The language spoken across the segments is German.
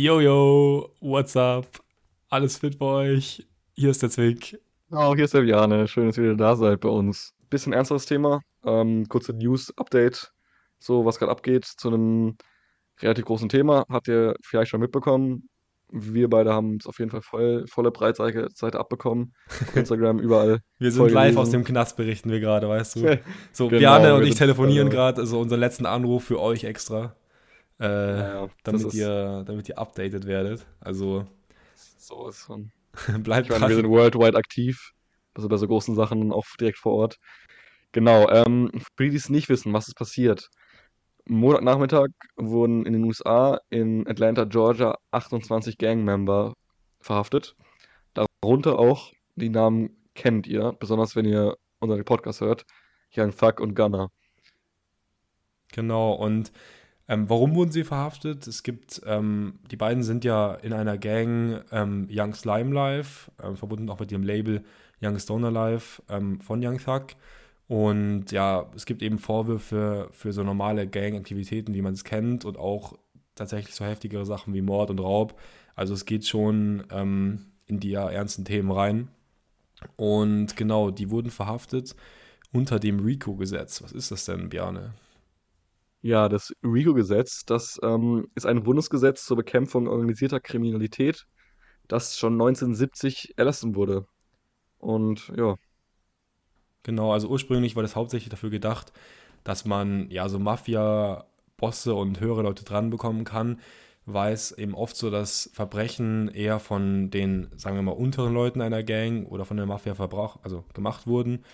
Yo, what's up? Alles fit bei euch? Hier ist der Zwick. Oh, hier ist der Viane. Schön, dass ihr wieder da seid bei uns. Bisschen ernsteres Thema. Ähm, kurze News-Update. So, was gerade abgeht zu einem relativ großen Thema. Habt ihr vielleicht schon mitbekommen? Wir beide haben es auf jeden Fall voll, volle Breitseite abbekommen. Auf Instagram, überall. Wir sind live gelesen. aus dem Knast, berichten wir gerade, weißt du. So, genau, Viane und ich telefonieren gerade, also unseren letzten Anruf für euch extra äh, ja, damit, ihr, damit ihr updated werdet. Also. So ist schon. bleibt ich meine, wir sind worldwide aktiv. Also bei so großen Sachen auch direkt vor Ort. Genau, ähm, für die, die es nicht wissen, was ist passiert. Montagnachmittag wurden in den USA in Atlanta, Georgia 28 Gangmember verhaftet. Darunter auch die Namen kennt ihr, besonders wenn ihr unseren Podcast hört. Young Thug und Gunner. Genau, und ähm, warum wurden sie verhaftet? Es gibt, ähm, die beiden sind ja in einer Gang ähm, Young Slime Life, äh, verbunden auch mit ihrem Label Young Stoner Life ähm, von Young Thug. Und ja, es gibt eben Vorwürfe für so normale Gang-Aktivitäten, wie man es kennt, und auch tatsächlich so heftigere Sachen wie Mord und Raub. Also es geht schon ähm, in die ja, ernsten Themen rein. Und genau, die wurden verhaftet unter dem RICO-Gesetz. Was ist das denn, Bjarne? Ja, das RICO-Gesetz, das ähm, ist ein Bundesgesetz zur Bekämpfung organisierter Kriminalität, das schon 1970 erlassen wurde. Und ja. Genau, also ursprünglich war das hauptsächlich dafür gedacht, dass man ja so Mafia-Bosse und höhere Leute dran bekommen kann, weil es eben oft so, dass Verbrechen eher von den, sagen wir mal, unteren Leuten einer Gang oder von der Mafia verbrauch, also gemacht wurden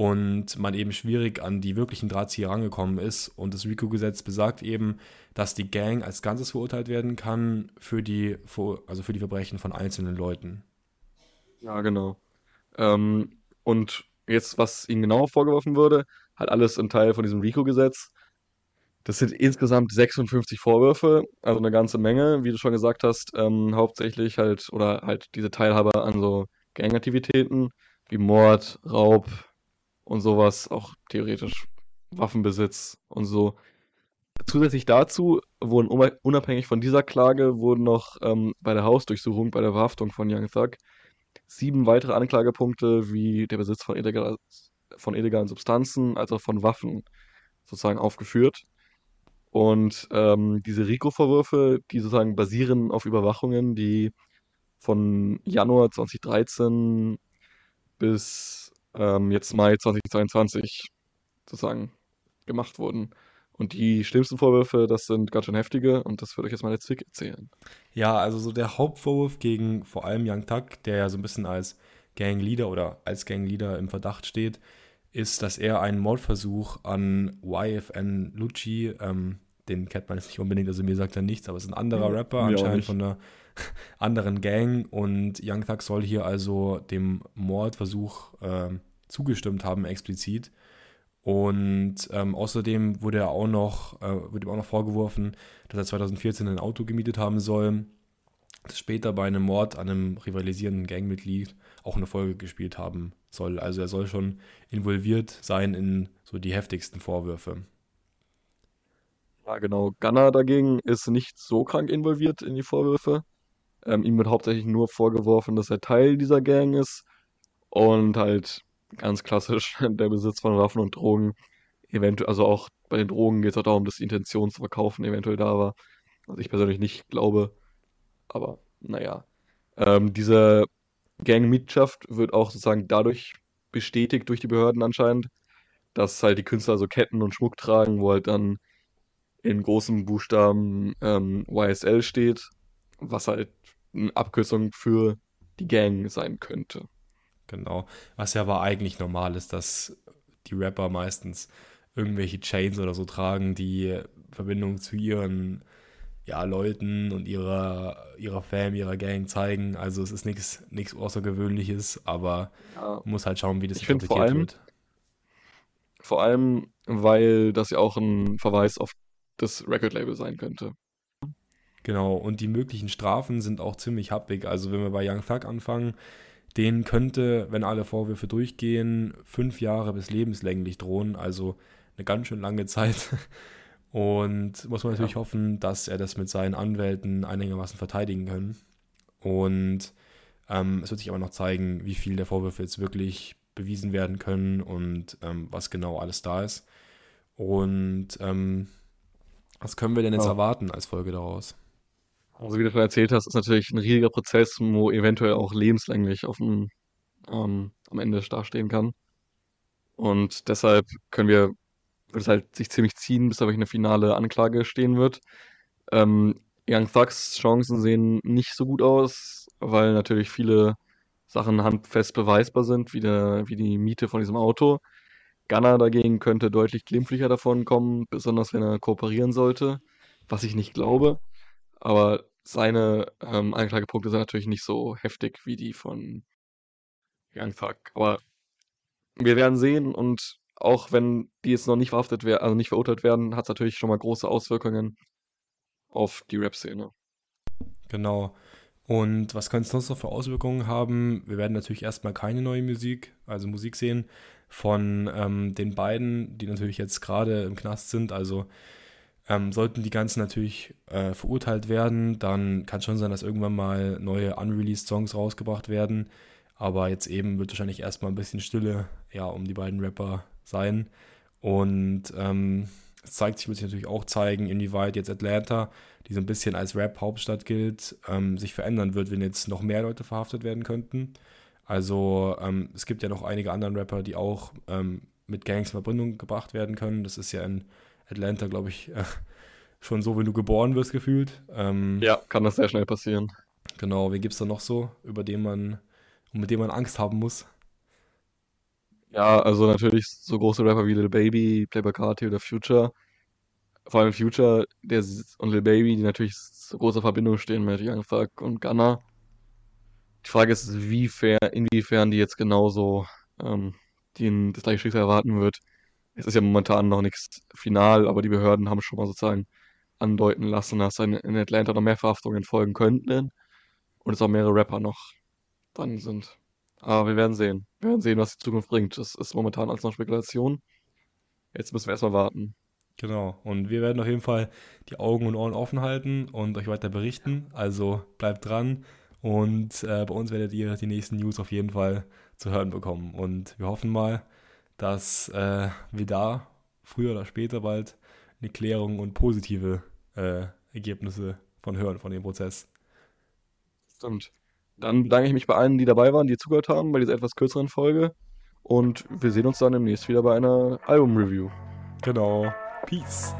und man eben schwierig an die wirklichen Drahtzieher rangekommen ist. Und das RICO-Gesetz besagt eben, dass die Gang als Ganzes verurteilt werden kann für die, also für die Verbrechen von einzelnen Leuten. Ja, genau. Ähm, und jetzt, was ihnen genau vorgeworfen wurde, halt alles ein Teil von diesem RICO-Gesetz. Das sind insgesamt 56 Vorwürfe, also eine ganze Menge, wie du schon gesagt hast, ähm, hauptsächlich halt, oder halt diese Teilhabe an so Gangaktivitäten wie Mord, Raub, und sowas, auch theoretisch Waffenbesitz und so. Zusätzlich dazu wurden unabhängig von dieser Klage wurden noch ähm, bei der Hausdurchsuchung, bei der Verhaftung von Young Thug sieben weitere Anklagepunkte wie der Besitz von, illegal, von illegalen Substanzen als auch von Waffen sozusagen aufgeführt. Und ähm, diese RICO-Vorwürfe, die sozusagen basieren auf Überwachungen, die von Januar 2013 bis ähm, jetzt Mai 2022 sozusagen gemacht wurden. Und die schlimmsten Vorwürfe, das sind ganz schön heftige und das würde ich jetzt mal der Zwick erzählen. Ja, also so der Hauptvorwurf gegen vor allem Young Tuck, der ja so ein bisschen als Gangleader oder als Gangleader im Verdacht steht, ist, dass er einen Mordversuch an YFN Lucci, ähm, den kennt man jetzt nicht unbedingt, also mir sagt er nichts, aber es ist ein anderer Rapper, anscheinend von einer anderen Gang und Young Thug soll hier also dem Mordversuch äh, zugestimmt haben, explizit. Und ähm, außerdem wurde er auch noch, äh, wurde ihm auch noch vorgeworfen, dass er 2014 ein Auto gemietet haben soll, das später bei einem Mord an einem rivalisierenden Gangmitglied auch eine Folge gespielt haben soll. Also er soll schon involviert sein in so die heftigsten Vorwürfe. Ja, genau. Gunner dagegen ist nicht so krank involviert in die Vorwürfe. Ähm, ihm wird hauptsächlich nur vorgeworfen, dass er Teil dieser Gang ist und halt ganz klassisch der Besitz von Waffen und Drogen. Eventuell, also auch bei den Drogen geht es auch darum, dass die Intention zu verkaufen eventuell da war. Was ich persönlich nicht glaube. Aber naja. Ähm, diese Gangmitgliedschaft wird auch sozusagen dadurch bestätigt durch die Behörden anscheinend, dass halt die Künstler so Ketten und Schmuck tragen, wo halt dann in großen Buchstaben ähm, YSL steht, was halt eine Abkürzung für die Gang sein könnte. Genau. Was ja aber eigentlich normal ist, dass die Rapper meistens irgendwelche Chains oder so tragen, die Verbindung zu ihren ja, Leuten und ihrer, ihrer Fam, ihrer Gang zeigen. Also es ist nichts Außergewöhnliches, aber ja. man muss halt schauen, wie das interpretiert wird. Vor allem, weil das ja auch ein Verweis auf das Record-Label sein könnte. Genau, und die möglichen Strafen sind auch ziemlich happig. Also wenn wir bei Young Thug anfangen, den könnte, wenn alle Vorwürfe durchgehen, fünf Jahre bis lebenslänglich drohen. Also eine ganz schön lange Zeit. Und muss man natürlich ja. hoffen, dass er das mit seinen Anwälten einigermaßen verteidigen kann. Und ähm, es wird sich aber noch zeigen, wie viel der Vorwürfe jetzt wirklich bewiesen werden können und ähm, was genau alles da ist. Und ähm, was können wir denn jetzt ja. erwarten als Folge daraus? Also wie du schon erzählt hast, ist natürlich ein riesiger Prozess, wo eventuell auch lebenslänglich auf dem, ähm, am Ende dastehen kann. Und deshalb können wir, wird es halt sich ziemlich ziehen, bis da wirklich eine finale Anklage stehen wird. Ähm, Young Thugs Chancen sehen nicht so gut aus, weil natürlich viele Sachen handfest beweisbar sind, wie, der, wie die Miete von diesem Auto. Gunner dagegen könnte deutlich glimpflicher davon kommen, besonders wenn er kooperieren sollte, was ich nicht glaube. Aber seine ähm, Anklagepunkte sind natürlich nicht so heftig wie die von Young Thug. Aber wir werden sehen und auch wenn die jetzt noch nicht verhaftet werden, also nicht verurteilt werden, hat es natürlich schon mal große Auswirkungen auf die Rap-Szene. Genau. Und was könnte es sonst noch für Auswirkungen haben? Wir werden natürlich erstmal keine neue Musik, also Musik sehen von ähm, den beiden, die natürlich jetzt gerade im Knast sind. Also ähm, sollten die ganzen natürlich äh, verurteilt werden, dann kann es schon sein, dass irgendwann mal neue unreleased Songs rausgebracht werden. Aber jetzt eben wird wahrscheinlich erstmal ein bisschen Stille ja, um die beiden Rapper sein. Und ähm, es zeigt sich, wird sich natürlich auch zeigen, inwieweit jetzt Atlanta, die so ein bisschen als Rap-Hauptstadt gilt, ähm, sich verändern wird, wenn jetzt noch mehr Leute verhaftet werden könnten. Also ähm, es gibt ja noch einige andere Rapper, die auch ähm, mit Gangs in Verbindung gebracht werden können. Das ist ja in Atlanta, glaube ich, äh, schon so, wenn du geboren wirst, gefühlt. Ähm, ja, kann das sehr schnell passieren. Genau, wen gibt es da noch so, über den man, mit dem man Angst haben muss? Ja, also natürlich so große Rapper wie Lil Baby, Playboy Carti oder Future. Vor allem Future der, und Lil Baby, die natürlich so große Verbindung stehen mit Young Thug und Gunna. Die Frage ist, inwiefern, inwiefern die jetzt genauso ähm, die das gleiche Schicksal erwarten wird. Es ist ja momentan noch nichts final, aber die Behörden haben schon mal sozusagen andeuten lassen, dass in Atlanta noch mehr Verhaftungen folgen könnten und es auch mehrere Rapper noch dran sind. Aber wir werden sehen. Wir werden sehen, was die Zukunft bringt. Das ist momentan alles noch Spekulation. Jetzt müssen wir erstmal warten. Genau. Und wir werden auf jeden Fall die Augen und Ohren offen halten und euch weiter berichten. Also bleibt dran. Und äh, bei uns werdet ihr die nächsten News auf jeden Fall zu hören bekommen. Und wir hoffen mal, dass äh, wir da früher oder später bald eine Klärung und positive äh, Ergebnisse von hören, von dem Prozess. Stimmt. Dann bedanke ich mich bei allen, die dabei waren, die zugehört haben, bei dieser etwas kürzeren Folge. Und wir sehen uns dann demnächst wieder bei einer Album-Review. Genau. Peace.